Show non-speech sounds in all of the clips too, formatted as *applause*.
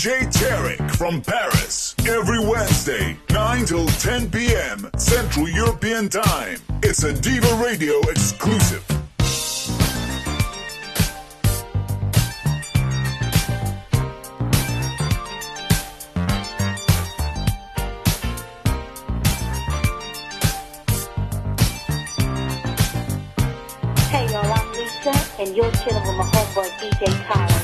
DJ Tarek from Paris. Every Wednesday, 9 till 10 p.m. Central European Time. It's a Diva Radio exclusive. Hey y'all, I'm Lisa, and you're chilling with my homeboy DJ Tarek.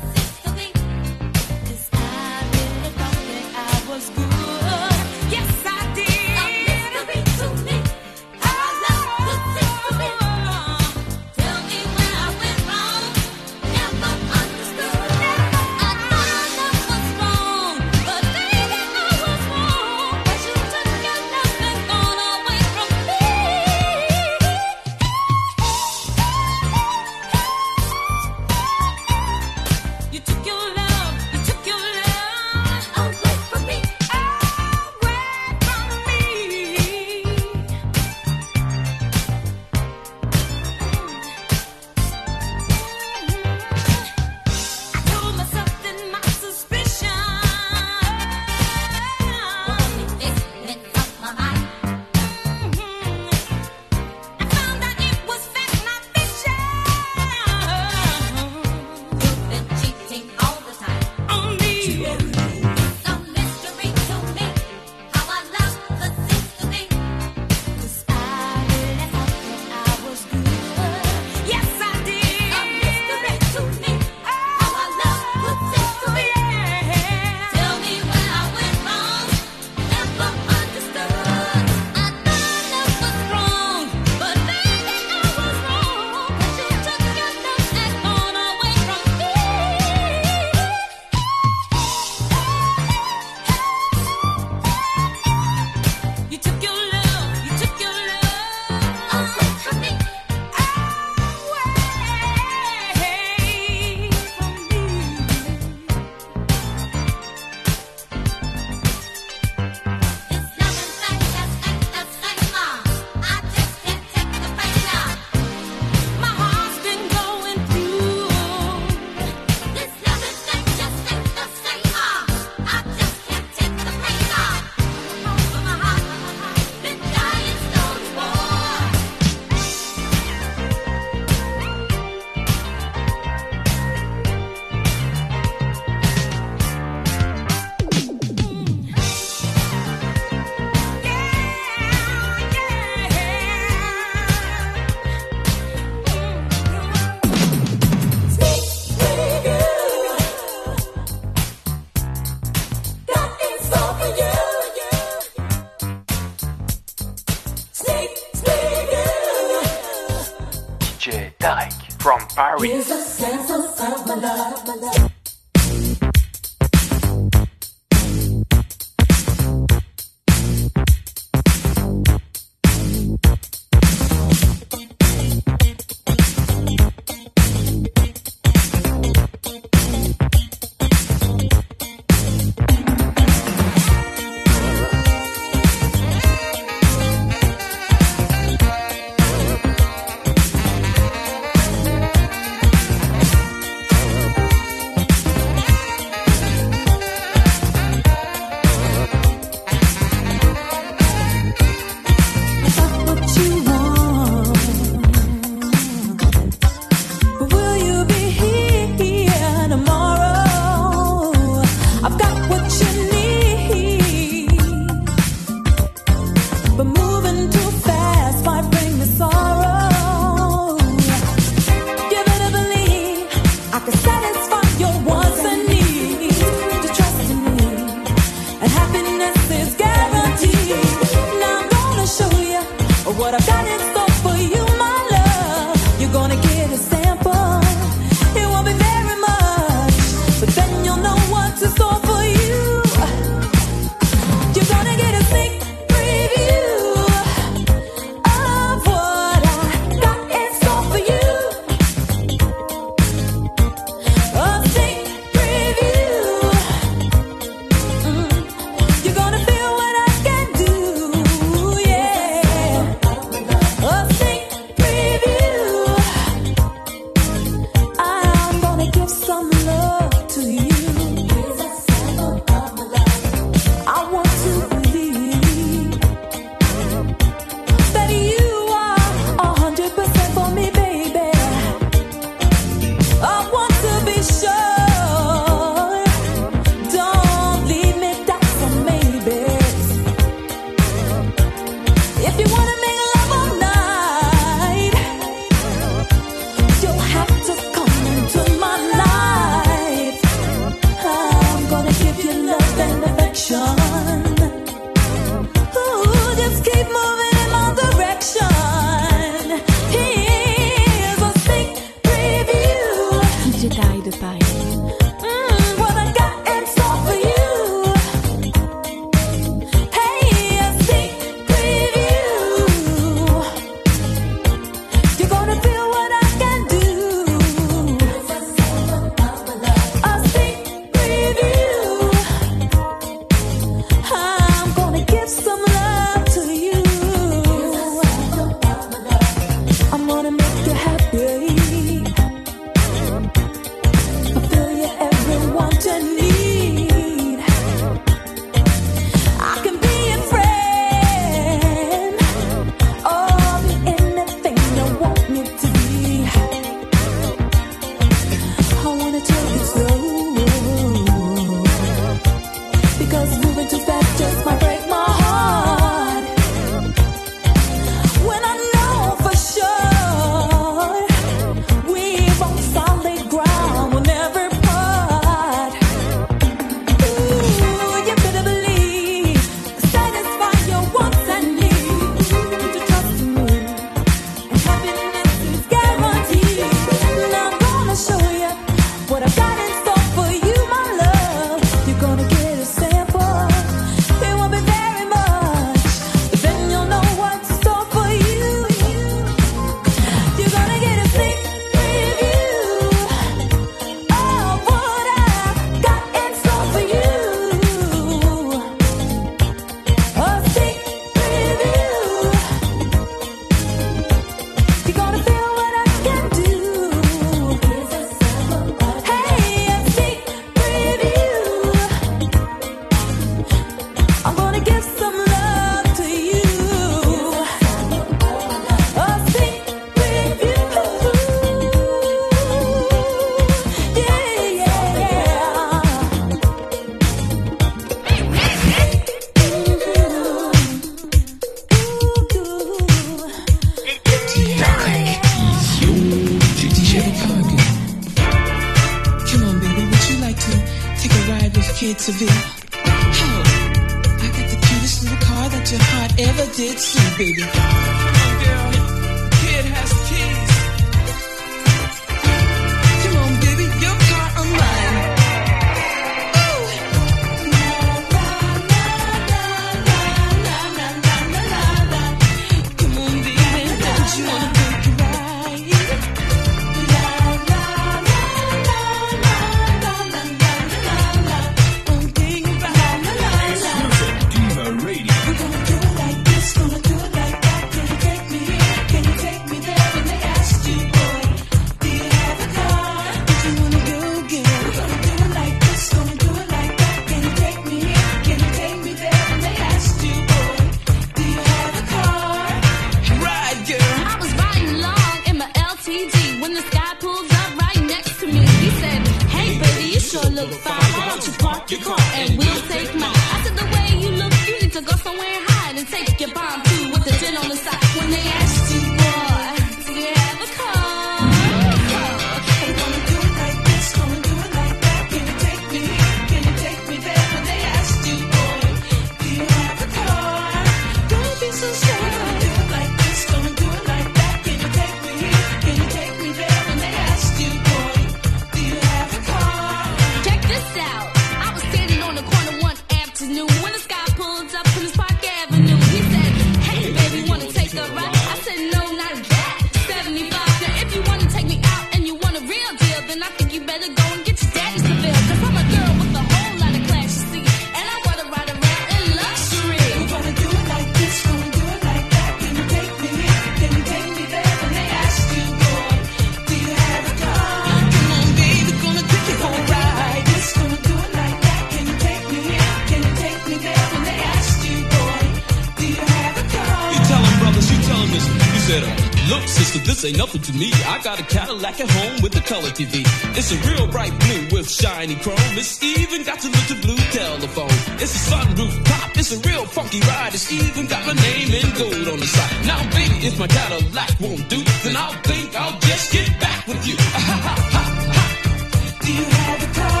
Look, sister, this ain't nothing to me. I got a Cadillac at home with a color TV. It's a real bright blue with shiny chrome. It's even got a little blue telephone. It's a sunroof top. It's a real funky ride. It's even got my name in gold on the side. Now, baby, if my Cadillac won't do, then I'll think I'll just get back with you. *laughs* Ha ha ha ha. Do you have a car?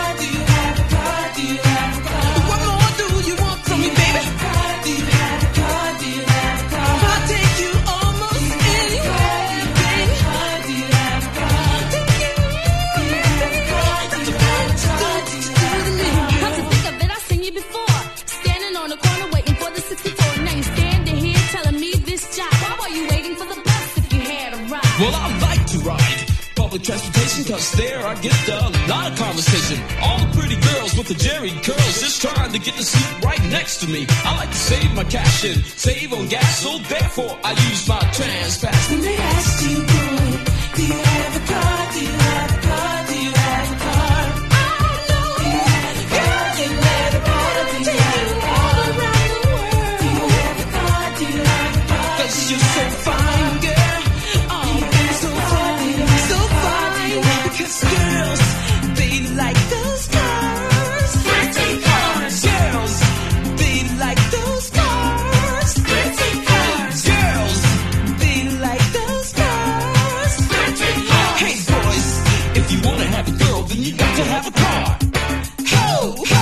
transportation, costs. there I get the lot of conversation. All the pretty girls with the jerry curls just trying to get the seat right next to me. I like to save my cash and save on gas, so therefore I use my trans pass. When they ask you, boy, do you have a car? Do you have To have a girl, then you got to have a car. Ho, ho!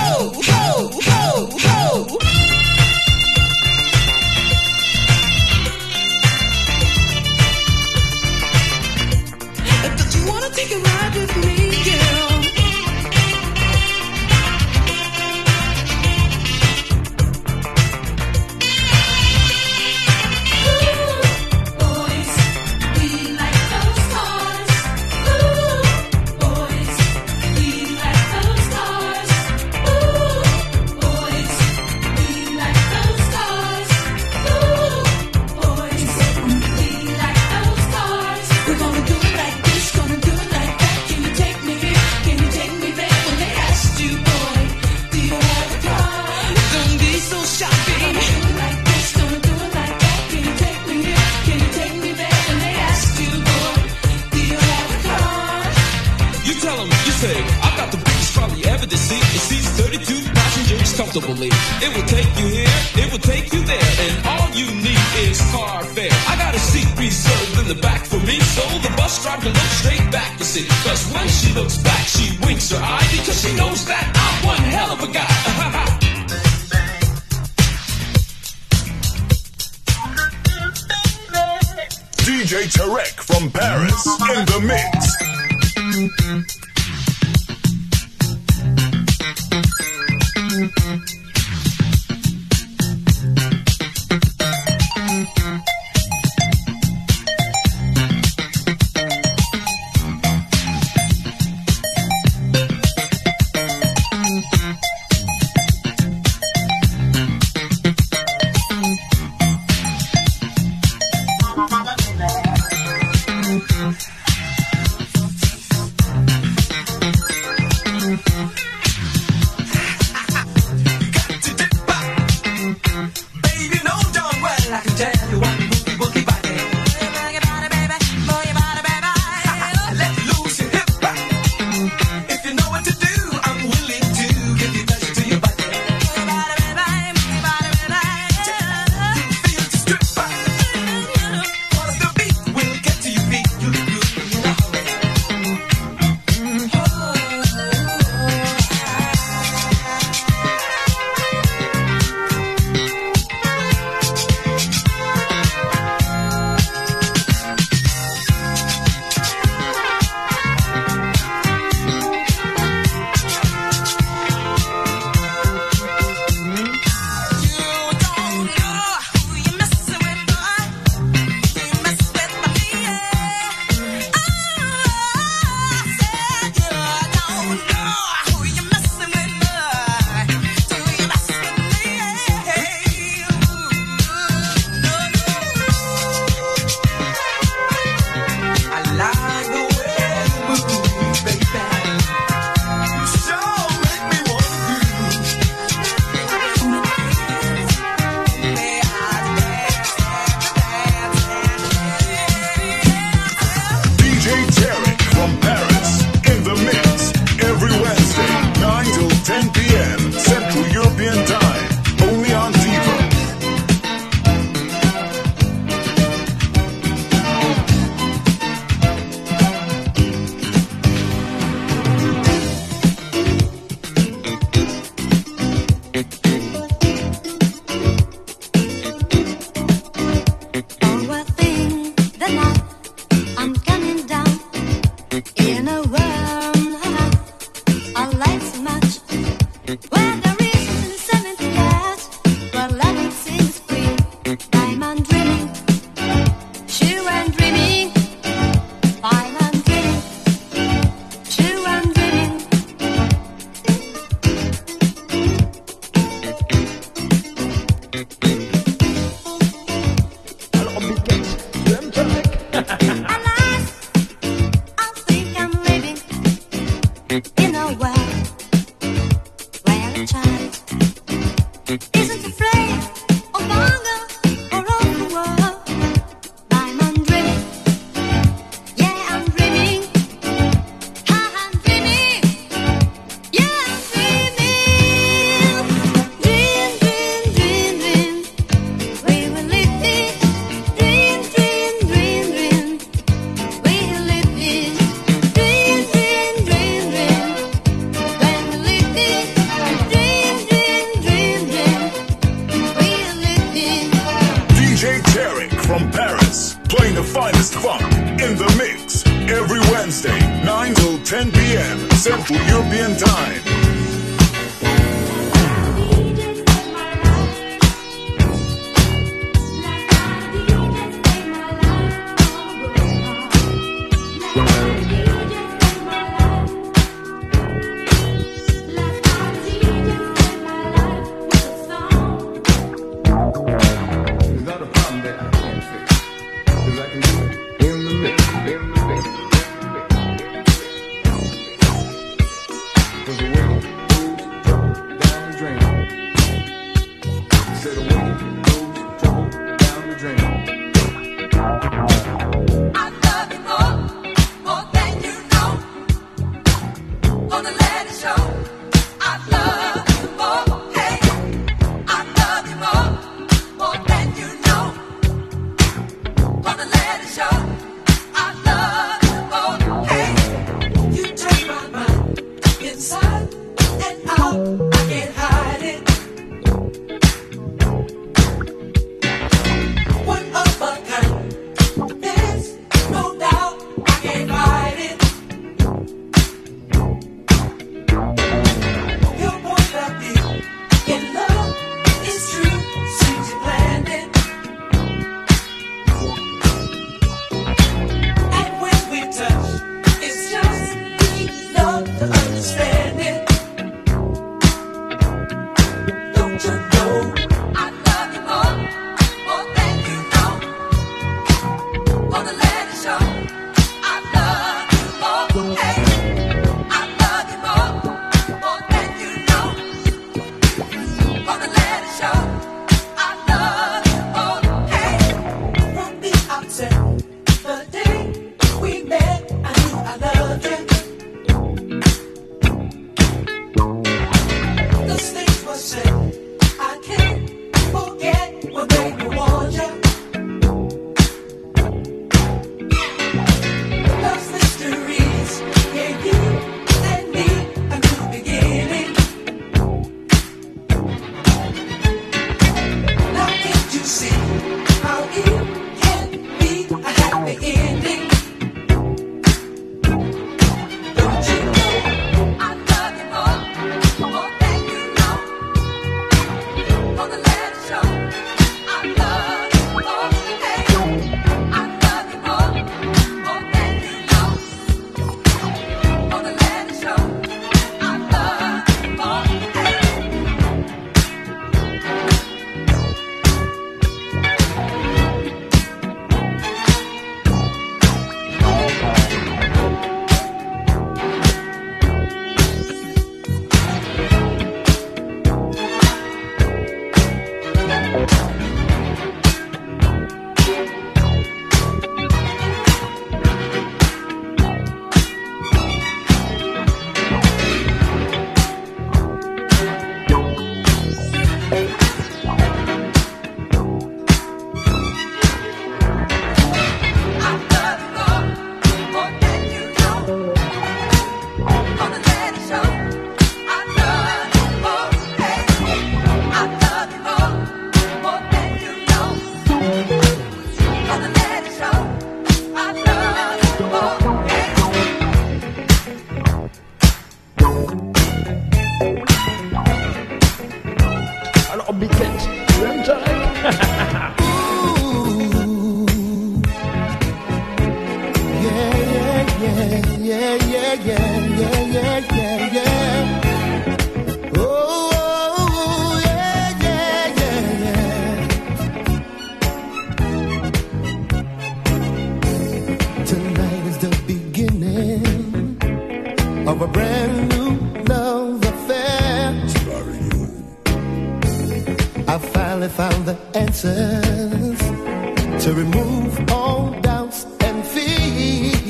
remove all doubts and fears.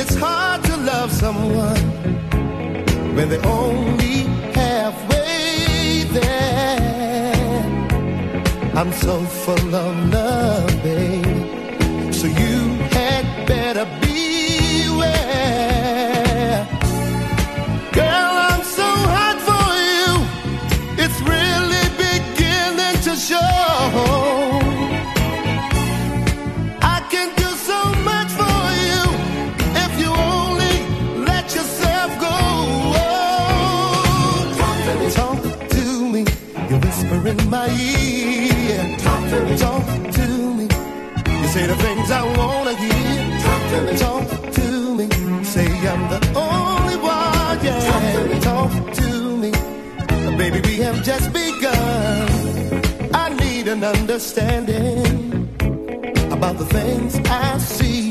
It's hard to love someone when they're only halfway there. I'm so full of love. in my ear. Talk to me. Talk to me. You say the things I wanna hear. Talk to me. Talk to me. Say I'm the only one. Yeah. Talk to me. Talk to me. Baby, we have just begun. I need an understanding about the things I see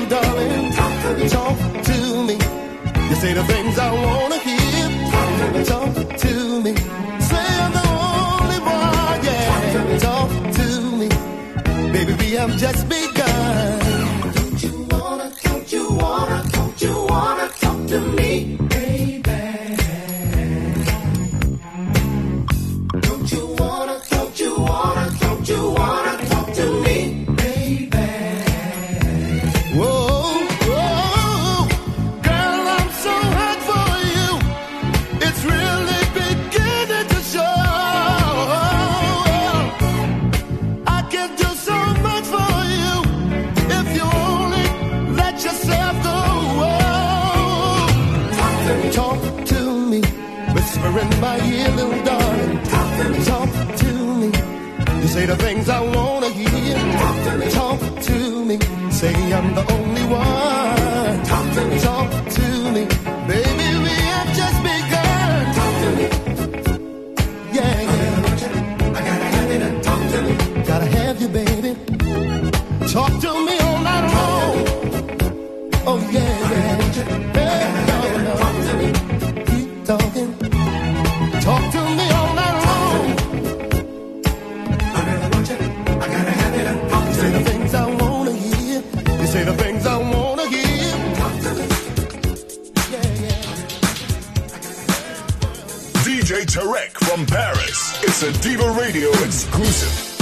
you, darling. Talk to me. Talk to me. You say the things I wanna hear. Talk to me. Talk to me. Say I'm the only one. Yeah. Talk to me. Baby, we have just begun. Tarek from Paris. It's a Diva Radio exclusive.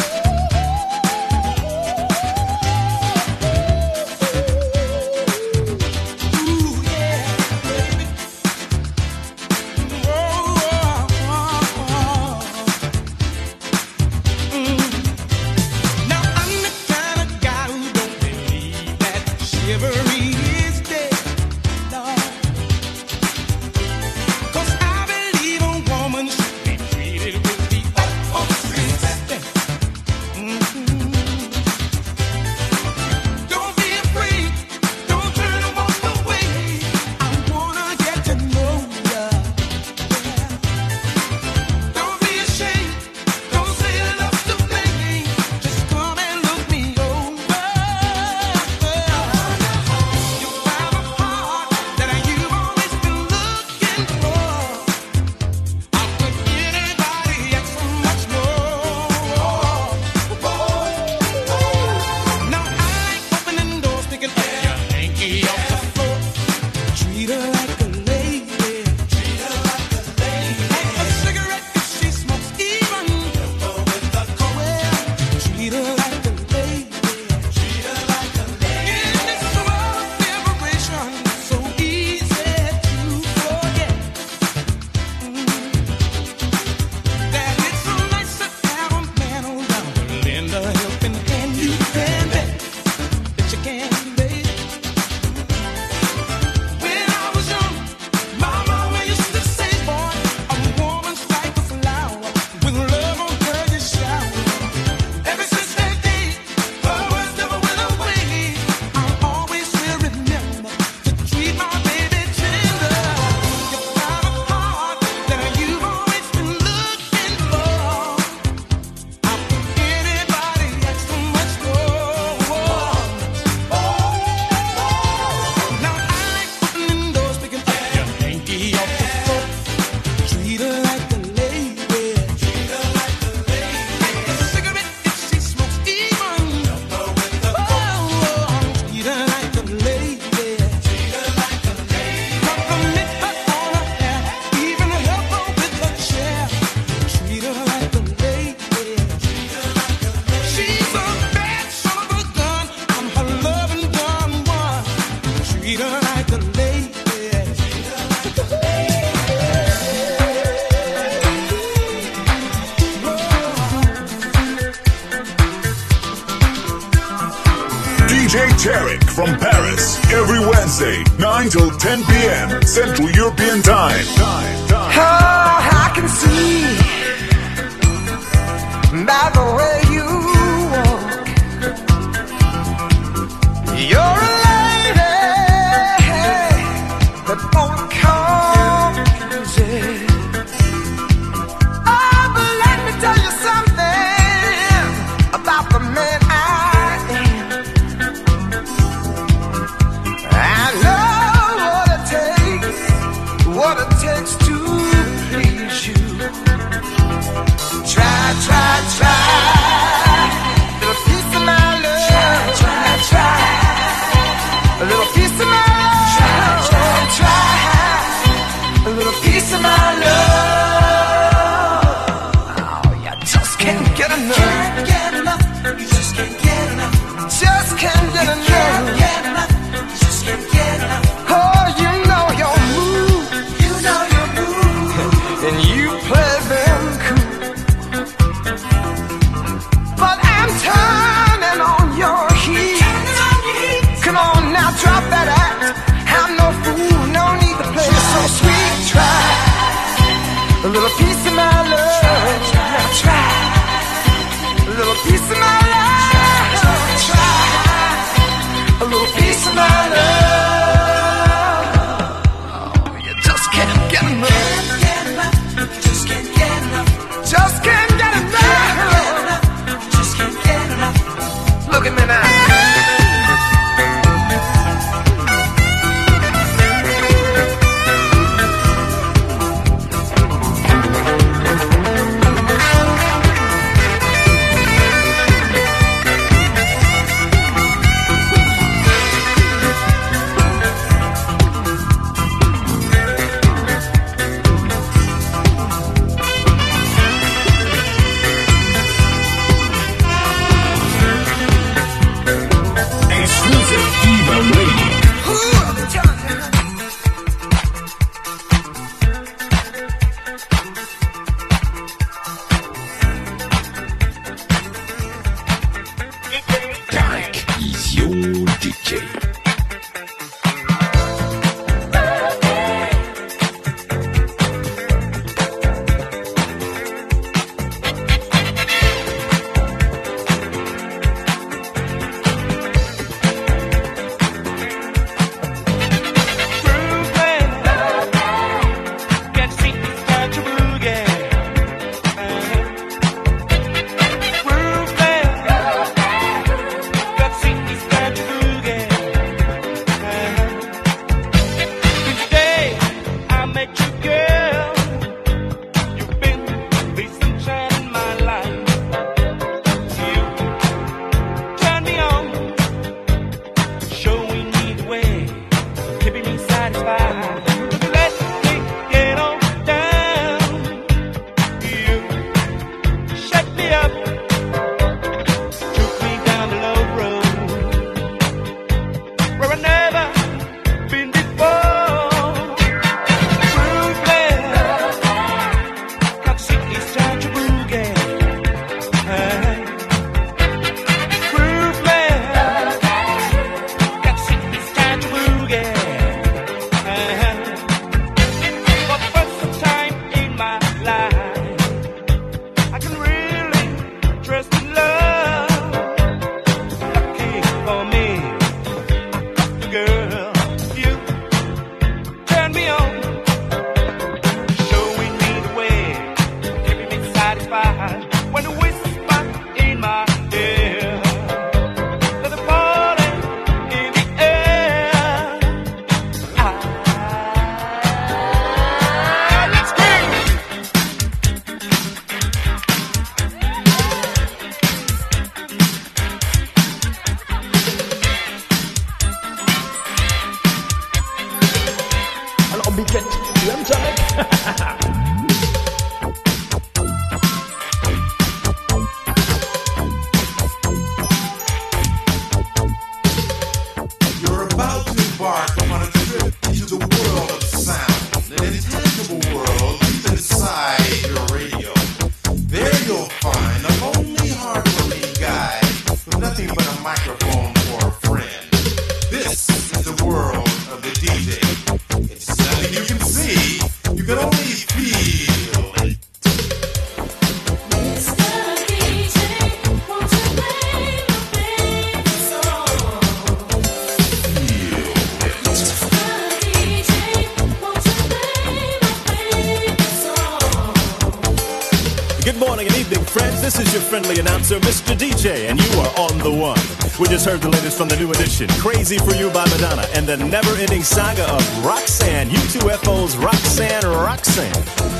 Is your friendly announcer, Mr. DJ, and you are on the one. We just heard the latest from the new edition, Crazy for You by Madonna, and the never ending saga of Roxanne, UTFO's Roxanne Roxanne.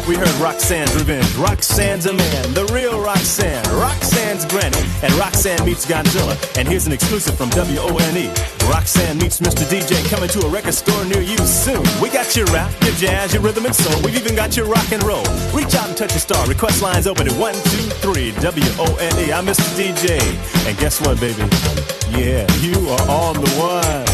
We heard Roxanne's Revenge, Roxanne's a man, the real Roxanne, Roxanne's granny, and Roxanne meets Godzilla. And here's an exclusive from WONE. Roxanne meets Mr. DJ coming to a record store near you soon. We got your rap, your jazz, your rhythm and soul. We've even got your rock and roll. Reach out and touch a star. Request lines open at 123 WONE. I'm Mr. DJ. And guess what, baby? Yeah, you are on the one.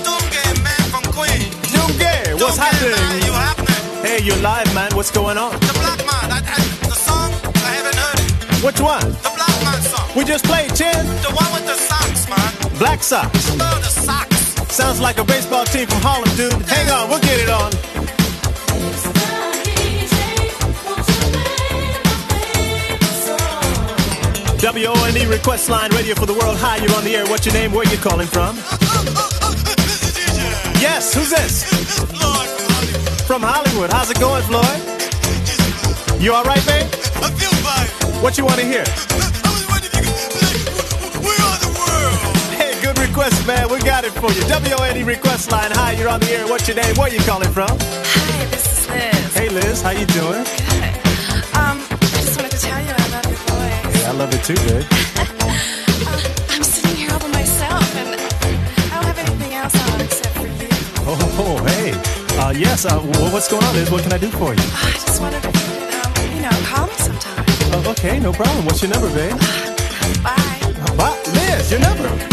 You're live, man. What's going on? The Black Man, I, I, the song, I haven't heard it. Which one? The Black Man song. We just played, Chin. The one with the socks, man. Black Sox. Oh, the socks. Sounds like a baseball team from Harlem, dude. Hang on, we'll get it on. WONE E request line, radio for the world. Hi, you're on the air. What's your name? Where you calling from? *laughs* Yes, who's this? From Hollywood. How's it going, Floyd? You all right, babe? I feel fine. What you want to hear? Hey, good request, man. We got it for you. WONE request line. Hi, you're on the air. What's your name? Where you calling from? Hi, this is Liz. Hey, Liz. How you doing? Good. Um, I just wanted to tell you I love your voice. Hey, I love it too, babe. *laughs* I'm sitting here all by myself, and I don't have anything else on except for you. Oh, hey. Uh, yes, uh, wh- what's going on, Liz? What can I do for you? I just you could, um, you know, call me sometime. Oh, okay, no problem. What's your number, babe? Bye. Uh, Bye. Liz, your number.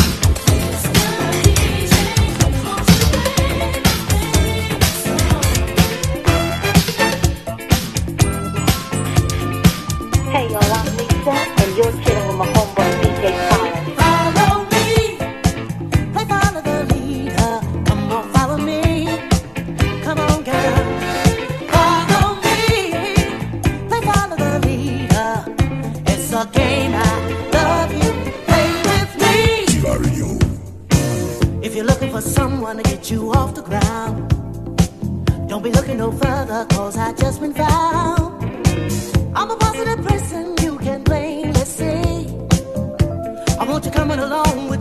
To get you off the ground, don't be looking no further, cause I just been found. I'm a positive person you can blame. Let's see. I want you coming along with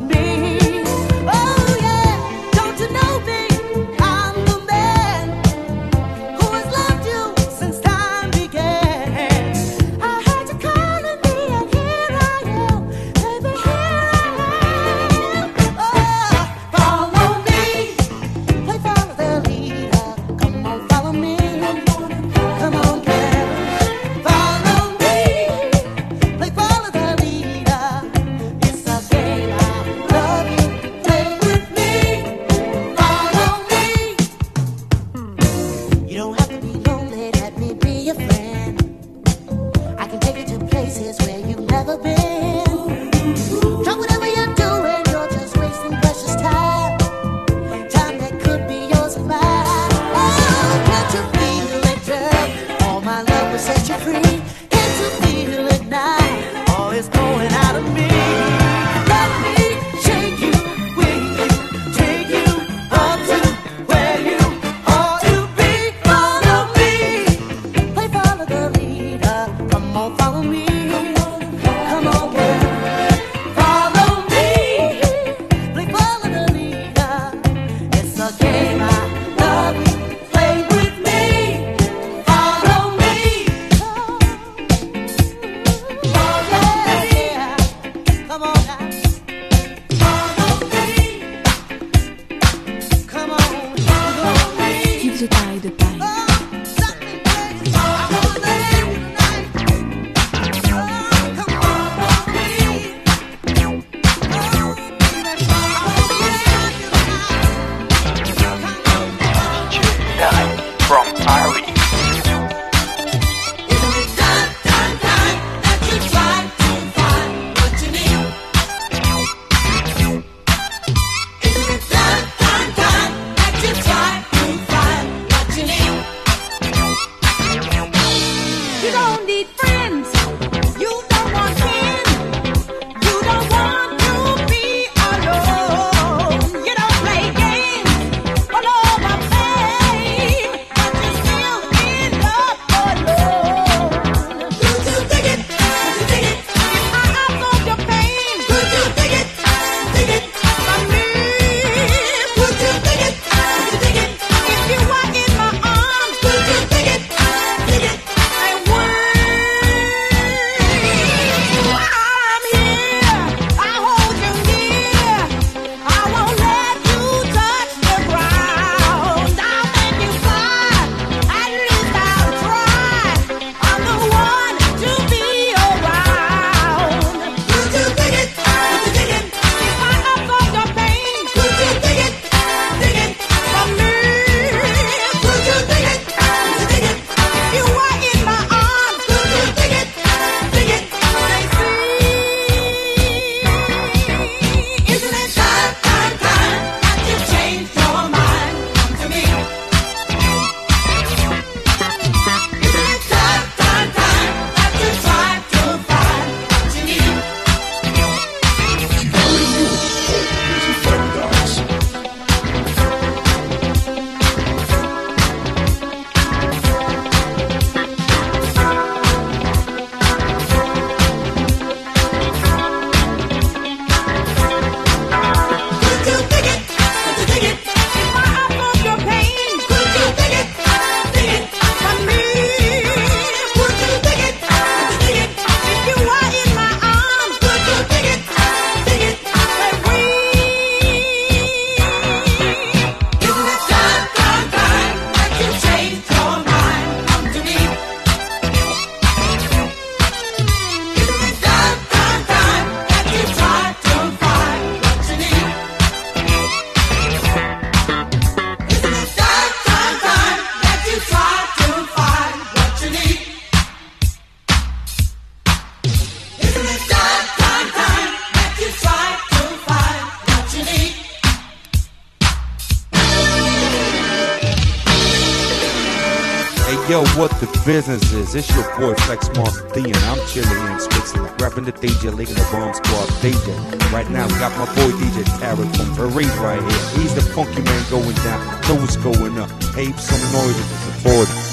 Yo, what the business is? It's your boy Flex Marthy, and I'm chilling in Switzerland, rapping the DJ, leading the bomb squad DJ. Right now, got my boy DJ Tarek from Paris right here. He's the funky man going down, those going up. Hey, some noise at the important.